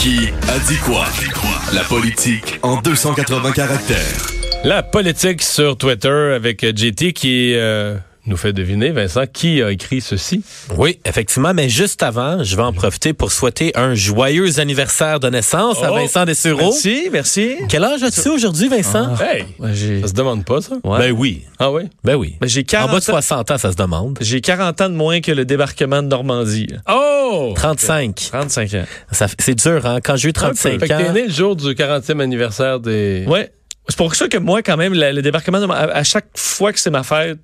Qui a dit quoi? La politique en 280 caractères. La politique sur Twitter avec JT qui euh, nous fait deviner, Vincent, qui a écrit ceci? Oui, effectivement, mais juste avant, je vais en profiter pour souhaiter un joyeux anniversaire de naissance à Oh, Vincent Dessureau. Merci, merci. Quel âge as-tu aujourd'hui, Vincent? Hey! Ouais, j'ai Ça se demande pas, ça? ouais. Ben oui, Ah oui? ben oui. Ben, j'ai En 40 bas de ans. 60 ans, ça se demande. J'ai 40 ans de moins que le débarquement de Normandie. Oh! 35. 35 ans. Ça C'est dur, hein? Quand j'ai eu Un peu. 35 Fait que t'es ans... né le jour du 40e anniversaire des... Ouais. C'est pour ça que moi, quand même, le, le débarquement, de- à, à chaque fois que c'est ma fête,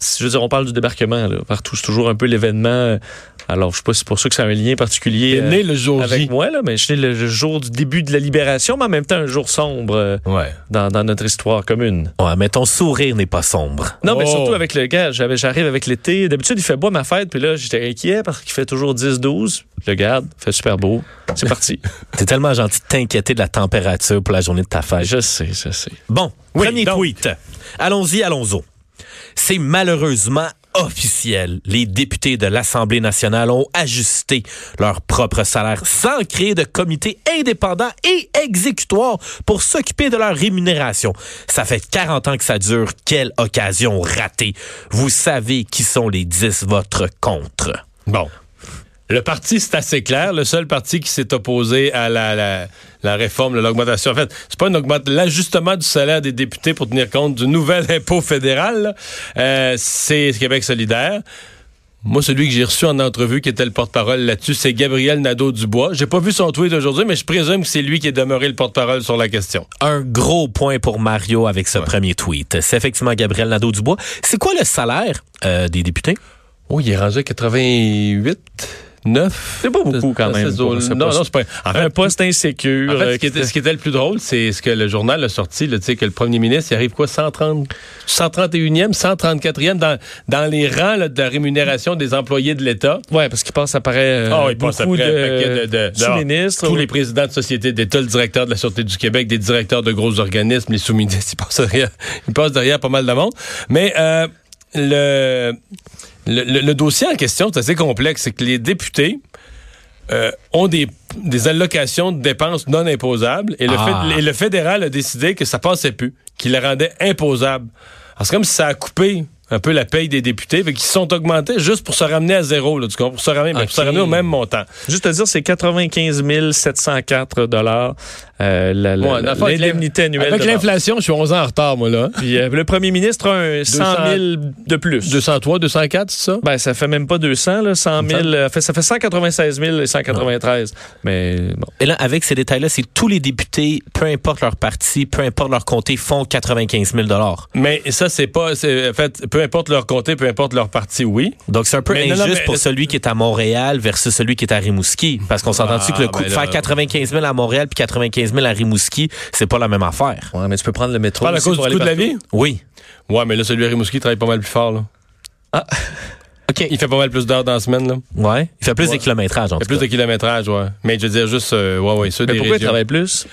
je veux dire, on parle du débarquement, là, partout, c'est toujours un peu l'événement. Alors, je sais pas si c'est pour ça que c'est un lien particulier T'es euh, né le jour avec J. moi, là, mais je suis né le, jour du début de la libération, mais en même temps, un jour sombre euh, Ouais. dans, dans notre histoire commune. Ouais, mais ton sourire n'est pas sombre. Non, mais Oh. surtout avec le gars, j'arrive avec l'été. D'habitude, il fait beau ma fête, puis là, j'étais inquiet parce qu'il fait toujours 10-12. Le garde, fait super beau. C'est parti. C'est tellement gentil de t'inquiéter de la température pour la journée de ta fête. je sais, je sais. Bon, Oui, premier donc. tweet. Allons-y, allons-y. C'est malheureusement officiel. Les députés de l'Assemblée nationale ont ajusté leur propre salaire sans créer de comité indépendant et exécutoire pour s'occuper de leur rémunération. Ça fait 40 ans que ça dure. Quelle occasion ratée. Vous savez qui sont les 10 votes contre. Bon. Le parti, c'est assez clair. Le seul parti qui s'est opposé à la, la, la réforme, l'augmentation. En fait, c'est pas une augmentation. L'ajustement du salaire des députés pour tenir compte du nouvel impôt fédéral, euh, c'est Québec solidaire. Moi, celui que j'ai reçu en entrevue qui était le porte-parole là-dessus, c'est Gabriel Nadeau-Dubois. J'ai pas vu son tweet aujourd'hui, mais je présume que c'est lui qui est demeuré le porte-parole sur la question. Un gros point pour Mario avec ce premier tweet. C'est effectivement Gabriel Nadeau-Dubois. C'est quoi le salaire euh, des députés? Oh, il est rendu à 88, 9. C'est pas beaucoup, quand même, pour Non, non, c'est pas. En fait, un poste insécure. En fait, euh, ce qui, était, ce qui était le plus drôle, c'est ce que le journal a sorti, là, que le premier ministre, il arrive quoi, 130, 131e, 134e dans, dans les rangs là, de la rémunération des employés de l'État. Ouais, parce qu'il passe après euh, Ah, il passe beaucoup après de, sous-ministres. Tous les présidents de sociétés d'État, le directeur de la Sûreté du Québec, des directeurs de gros organismes, les sous-ministres, ils passent derrière, ils passent derrière pas mal de monde. Mais euh, le, le, le- le dossier en question, c'est assez complexe. C'est que les députés euh, ont des, des allocations de dépenses non imposables et le, Ah. fait- et le fédéral a décidé que ça passait plus, qu'il les rendait imposables. Alors, c'est comme si ça a coupé un peu la paye des députés, se sont augmentés juste pour se ramener à zéro, là, tu comprends? Pour se ramener, pour se ramener au même montant. Juste à dire, c'est 95 704 dollars euh, Ouais, l'indemnité annuelle. Avec l'inflation, je suis 11 ans en retard, moi, là. Puis euh, le premier ministre a un 100 000 de plus. 203, 204, c'est ça? Ben, ça fait même pas 200, là, 100 000. euh, fait- ça fait 196 000 et 193. Mais bon. Et là, avec ces détails-là, c'est tous les députés, peu importe leur parti, peu importe leur comté, font 95 000 Mais ça, c'est pas. c'est- En fait, peu importe leur comté, peu importe leur parti, oui. Donc, c'est un peu Mais injuste non, mais- pour celui qui est à Montréal versus celui qui est à Rimouski. Parce qu'on s'entend-tu Ah, que le coût ben de là- faire 95 000 à Montréal puis 95 000 à Rimouski, c'est pas la même affaire. Ouais, mais tu peux prendre le métro. Pas à cause pour du coût de la vie? Oui. Ouais, mais là, celui à Rimouski travaille pas mal plus fort, là. OK. Il fait pas mal plus d'heures dans la semaine, là. Ouais. Il fait plus Ouais. de kilométrage, en Il fait plus cas. de kilométrage, ouais. Mais je veux dire, juste, euh, ouais, ouais, ceux Mais des pourquoi il travaille plus?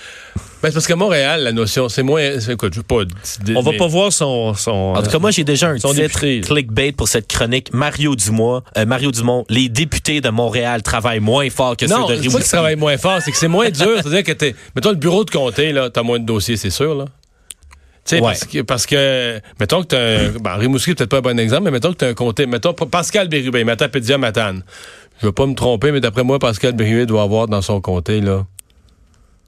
Ben, c'est parce qu'à Montréal, la notion, c'est moins. c'est- Écoute, je veux pas. On va pas voir son. son En tout cas, moi, j'ai déjà un Son titre député. clickbait pour cette chronique. Mario Dumont, euh, Mario Dumont, les députés de Montréal travaillent moins fort que Non, ceux de c'est pas qu'ils Rimouski. travaillent moins fort, c'est que c'est moins dur. C'est-à-dire que t'es. Mettons le bureau de comté, là, t'as moins de dossiers, c'est sûr, là. Tu sais, Ouais. parce, que, parce que, mettons que t'as un. Ben, Rimouski, c'est peut-être pas un bon exemple, mais mettons que t'as un comté. Mettons Pa- Pascal Bérubé, Matapédia Matane. Je veux pas me tromper, mais d'après moi, Pascal Bérubé doit avoir dans son comté, là.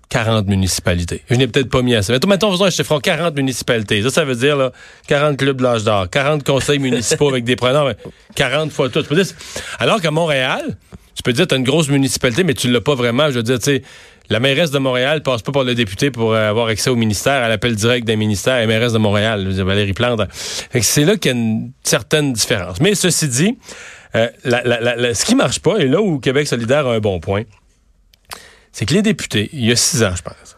40 municipalités. Je n'ai peut-être pas mis assez. Mettons, mettons, faisons un chiffron, 40 municipalités. Ça, ça veut dire, là, 40 clubs de l'âge d'or, 40 conseils municipaux avec des preneurs, mais 40 fois tout. Tu peux dire- alors qu'à Montréal, tu peux dire, tu as une grosse municipalité, mais tu l'as pas vraiment. Je veux dire, tu sais, la mairesse de Montréal passe pas par le député pour euh, avoir accès au ministère. Elle appelle direct d'un ministère, la mairesse de Montréal, je veux dire, Valérie Plante. C'est là qu'il y a une certaine différence. Mais ceci dit, euh, ce qui marche pas, et là où Québec solidaire a un bon point, c'est que les députés, il y a six ans, je pense,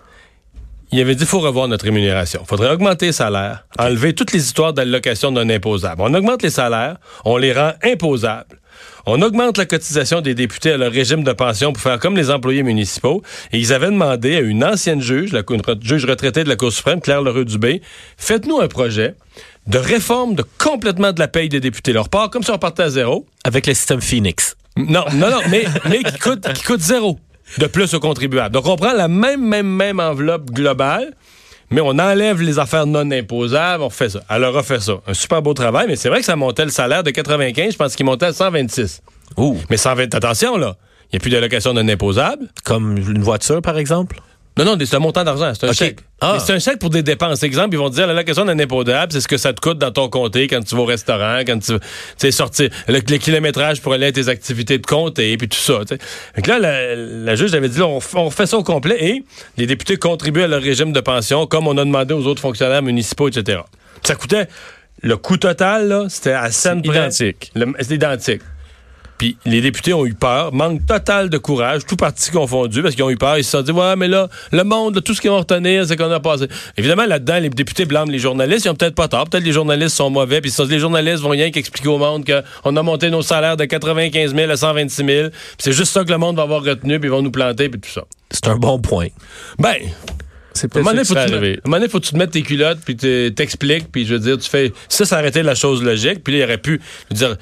il avait dit qu'il faut revoir notre rémunération. Il faudrait augmenter les salaires, enlever toutes les histoires d'allocations non imposables. On augmente les salaires, on les rend imposables. On augmente la cotisation des députés à leur régime de pension pour faire comme les employés municipaux. Et ils avaient demandé à une ancienne juge, la une juge retraitée de la Cour suprême, Claire Leroux-Dubé, faites-nous un projet de réforme de complètement de la paye des députés. Leur part comme si on partait à zéro. Avec le système Phoenix. Non, non, non, mais, mais qui, coûte, qui coûte zéro. De plus aux contribuables. Donc, on prend la même, même, même enveloppe globale, mais on enlève les affaires non imposables, on fait ça. Elle a refait ça. Un super beau travail, mais c'est vrai que ça montait le salaire de 95, je pense qu'il montait à 126. Ouh. Mais 120, attention, là. Il n'y a plus d'allocation non imposable. Comme une voiture, par exemple? Non, non, c'est un montant d'argent, c'est un OK. chèque. Ah. C'est un chèque pour des dépenses. Exemple, ils vont te dire l'allocation non imposable, c'est ce que ça te coûte dans ton comté quand tu vas au restaurant, quand tu sais, sortir, le, le kilométrage pour aller à tes activités de comté, puis tout ça. tu sais. Fait que là, la, la juge avait dit, là, on, on fait ça au complet et les députés contribuent à leur régime de pension comme on a demandé aux autres fonctionnaires municipaux, etc. Ça coûtait, le coût total, là, c'était à scène près. Identique. C'est identique. Puis les députés ont eu peur, manque total de courage, tout parti confondu, parce qu'ils ont eu peur. Ils se sont dit, ouais, mais là, le monde, tout ce qu'ils vont retenir, c'est qu'on a passé. Évidemment, là-dedans, les députés blâment les journalistes. Ils ont peut-être pas tort. Peut-être les journalistes sont mauvais. Puis ils se sont dit, les journalistes vont rien qu'expliquer au monde qu'on a monté nos salaires de 95 000 à 126 000. Puis c'est juste ça que le monde va avoir retenu, puis ils vont nous planter, puis tout ça. C'est un bon point. Ben, C'est peut-être ça à un moment donné, faut que tu te mettes tes culottes, puis t'expliques, puis je veux dire, tu fais... Ça, ça aurait été la chose logique, puis là, il aurait pu... Dire,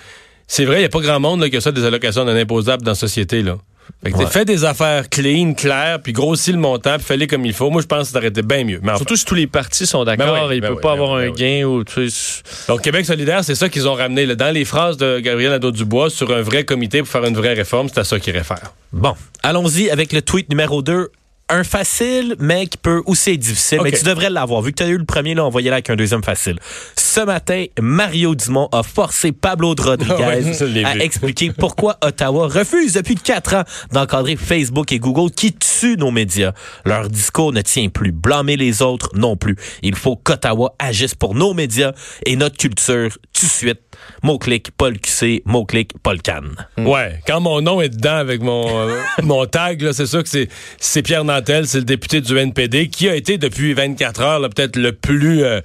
c'est vrai, il n'y a pas grand monde là, qui a ça, des allocations non imposables dans la société, là. Fait que Ouais. fais des affaires clean, claires, puis grossis le montant, puis fais-les comme il faut. Moi, je pense que ça aurait été bien mieux. Mais enfin. Surtout si tous les partis sont d'accord, Ben il ben peut oui, pas ben avoir oui, un gain ou tu sais, Donc, Québec solidaire, c'est ça qu'ils ont ramené. là. Dans les phrases de Gabriel Nadeau-Dubois sur un vrai comité pour faire une vraie réforme, c'est à ça qu'il irait faire. Bon, allons-y avec le tweet numéro 2. Un facile, mais qui peut aussi être difficile. Mais tu devrais l'avoir. Vu que tu as eu le premier, là, y aller avec un deuxième facile. Ce matin, Mario Dumont a forcé Pablo Rodriguez Ouais, je l'ai à expliquer pourquoi Ottawa refuse depuis quatre ans d'encadrer Facebook et Google qui tuent nos médias. Leur discours ne tient plus. Blâmer les autres non plus. Il faut qu'Ottawa agisse pour nos médias et notre culture tout de suite. Mot-clic, Paul QC, mot-clic, Paul Cannes. Ouais, quand mon nom est dedans avec mon, euh, mon tag, là, c'est sûr que c'est, c'est Pierre Nantel, c'est le député du NPD, qui a été depuis 24 heures peut-être le plus... euh,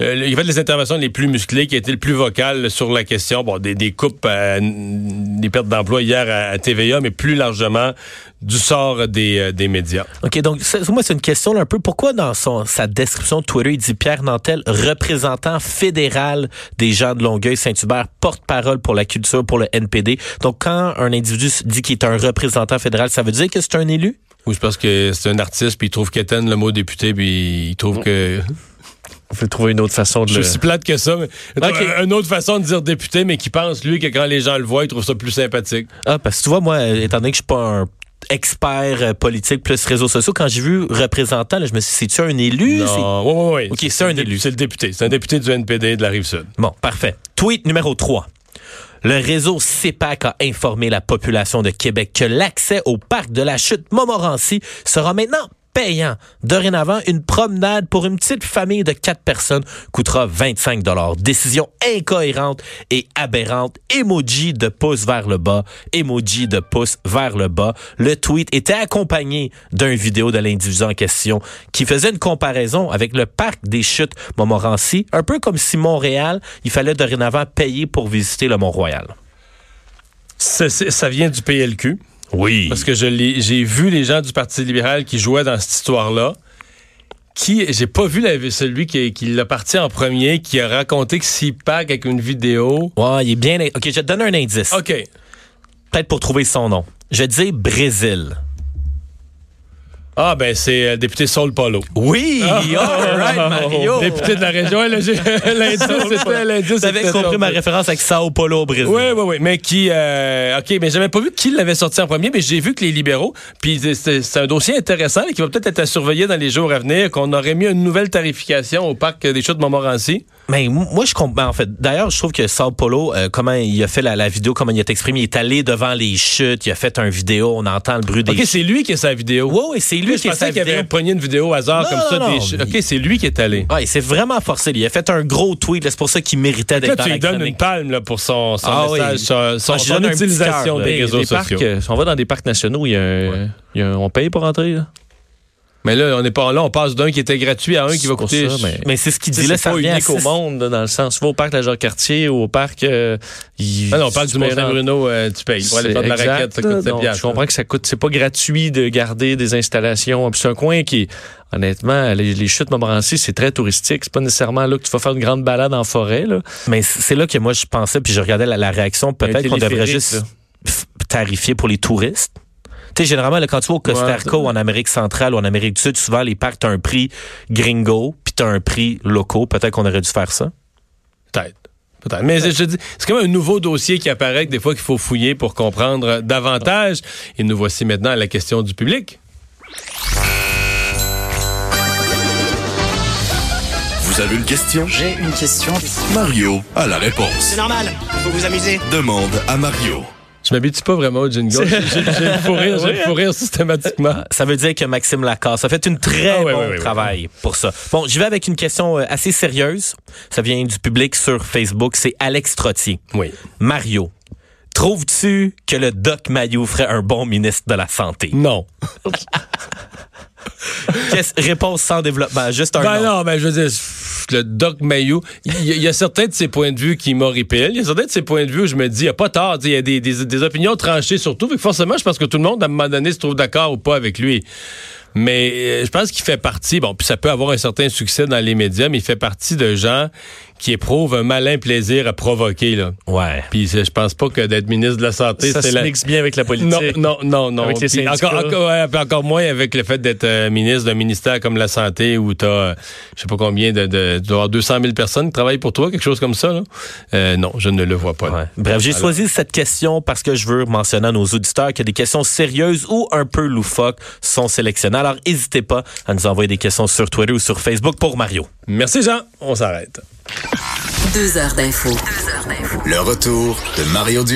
euh, il fait les interventions les plus musclées, qui a été le plus vocal sur la question bon, des, coupes, euh, des pertes d'emploi hier à, TVA, mais plus largement du sort des, euh, des médias. OK, donc moi, c'est une question un peu. Pourquoi dans son, sa description de Twitter, il dit Pierre Nantel, représentant fédéral des gens de Longueuil, Saint-Hubert, porte-parole pour la culture, pour le NPD. Donc, quand un individu dit qu'il est un représentant fédéral, ça veut dire que c'est un élu? Ou je pense que c'est un artiste, puis il trouve qu'éteindre le mot député, puis il trouve que... on peut trouver une autre façon de Je le... suis si plate que ça, mais Ok. une autre façon de dire député, mais qui pense, lui, que quand les gens le voient, il trouve ça plus sympathique. Ah, parce que tu vois, moi, étant donné que je suis pas un expert euh, politique plus réseaux sociaux, quand j'ai vu représentant, là, je me suis dit, c'est-tu un élu? C'est- Non, oui, oui, oui. Ok, c'est un élu. C'est le député. C'est un député du NPD de la Rive-Sud. Bon, parfait. Tweet numéro 3. Le réseau CEPAC a informé la population de Québec que l'accès au parc de la chute Montmorency sera maintenant payant. Dorénavant, une promenade pour une petite famille de quatre personnes coûtera 25 dollars. Décision incohérente et aberrante. Emoji de pouce vers le bas. Emoji de pouce vers le bas. Le tweet était accompagné d'un vidéo de l'individu en question qui faisait une comparaison avec le parc des chutes Montmorency, un peu comme si Montréal, il fallait dorénavant payer pour visiter le Mont-Royal. Ça vient du PLQ. Oui. Parce que je j'ai vu les gens du Parti libéral qui jouaient dans cette histoire-là. Qui, j'ai pas vu la- celui qui, qui l'a parti en premier, qui a raconté que s'il pack avec une vidéo. Ouais, il est bien. OK, je vais te donner un indice. OK. Peut-être pour trouver son nom. Je dire Brésil. Ah, ben, c'est euh, député Saul Polo. Oui, all right, Mario. Député de la région. Ouais, là, j'ai- L'indice, c'était l'indice. Vous avez c'était compris Saul ma Polo. référence avec Sao Paulo au Brésil. Oui, oui, oui. Mais qui. euh, OK, mais j'avais pas vu qui l'avait sorti en premier, mais j'ai vu que les libéraux. Puis c'est- c'est c'est un dossier intéressant et qui va peut-être être à surveiller dans les jours à venir, qu'on aurait mis une nouvelle tarification au parc des Chutes de Montmorency. Mais moi, je comprends. En fait, d'ailleurs, je trouve que Sao Paulo, euh, comment il a fait la, la vidéo, comment il a exprimé, il est allé devant les chutes, il a fait un vidéo, on entend le bruit des OK, c'est lui qui a sa vidéo. Ouais, ouais, c'est lui je qui a pensais sa qu'il avait pogné une vidéo au hasard Non, comme ça. non, des non, chutes. mais- OK, c'est lui qui est allé. Ouais, c'est vraiment forcé. Il a fait un gros tweet. là, C'est pour ça qu'il méritait Là, d'être dans tu lui donnes une palme là, pour son, son Ah oui. message, son, son- Ah, son utilisation cœur, là. des réseaux sociaux. euh, on va dans des parcs nationaux, il y a un, il y a un- on paye pour entrer. Là? Mais là, on est pas là, on passe d'un qui était gratuit à un qui va coûter. ça, mais- Mais c'est ce qu'il dit là, c'est ça pas unique au monde, dans le sens. Tu vas au parc de la Jacques-Cartier ou au parc. euh, Ah non, on parle du Mont-Saint-Bruno, euh, tu payes. Pour aller faire de la raquette, ça coûte 7 Donc, piastres. Je comprends que ça coûte, c'est pas gratuit de garder des installations. Puis C'est un coin qui, honnêtement, les, les chutes Montmorency, c'est très touristique. C'est pas nécessairement là que tu vas faire une grande balade en forêt. Là. Mais c'est là que moi je pensais, puis je regardais la, la réaction, peut-être qu'on devrait juste là. tarifier pour les touristes. Tu sais, généralement, là, quand tu vas au Costa Ouais, Rica ou en Amérique centrale ou en Amérique du Sud, souvent, les parcs, t'as un prix gringo, puis t'as un prix locaux. Peut-être qu'on aurait dû faire ça. Peut-être. Peut-être. Mais je te dis, c'est comme un nouveau dossier qui apparaît que des fois qu'il faut fouiller pour comprendre davantage. Et nous voici maintenant à la question du public. Vous avez une question? J'ai une question. Mario a la réponse. C'est normal, faut vous amuser. Demande à Mario. Je m'habitue pas vraiment au jingle. J'ai le fou rire, j'ai le rire systématiquement. Ça veut dire que Maxime Lacasse a fait une très Ah ouais, bon ouais, ouais, ouais. travail pour ça. Bon, je vais avec une question euh, assez sérieuse. Ça vient du public sur Facebook. C'est Alex Trottier. Oui. Mario, trouves-tu que le Doc Mayou ferait un bon ministre de la Santé? Non. Réponse sans développement, juste un Ben nom. non, ben je veux dire, le Doc Mayou, il y, a- il y a certains de ses points de vue qui m'horripilent. Il y a certains de ses points de vue où je me dis, il n'y a pas tort. Il y a des, des- des opinions tranchées surtout. Fait que forcément, je pense que tout le monde, à un moment donné, se trouve d'accord ou pas avec lui. Mais euh, je pense qu'il fait partie, bon, puis ça peut avoir un certain succès dans les médias, mais il fait partie de gens qui éprouvent un malin plaisir à provoquer. Là. Ouais. Puis je pense pas que d'être ministre de la Santé, Ça se la... mixe bien avec la Non, politique. non, non, non. Avec les syndicats. encore, encore, ouais, encore moins avec le fait d'être euh, ministre d'un ministère comme la santé où tu as, je sais pas combien, de, de, tu dois avoir 200 000 personnes qui travaillent pour toi, quelque chose comme ça. Là. Euh, non, je ne le vois pas. Ouais. Bref, j'ai choisi cette question parce que je veux mentionner à nos auditeurs que des questions sérieuses ou un peu loufoques sont sélectionnées. Alors, n'hésitez pas à nous envoyer des questions sur Twitter ou sur Facebook pour Mario. Merci Jean, on s'arrête. Deux heures d'info. Le retour de Mario Dumont.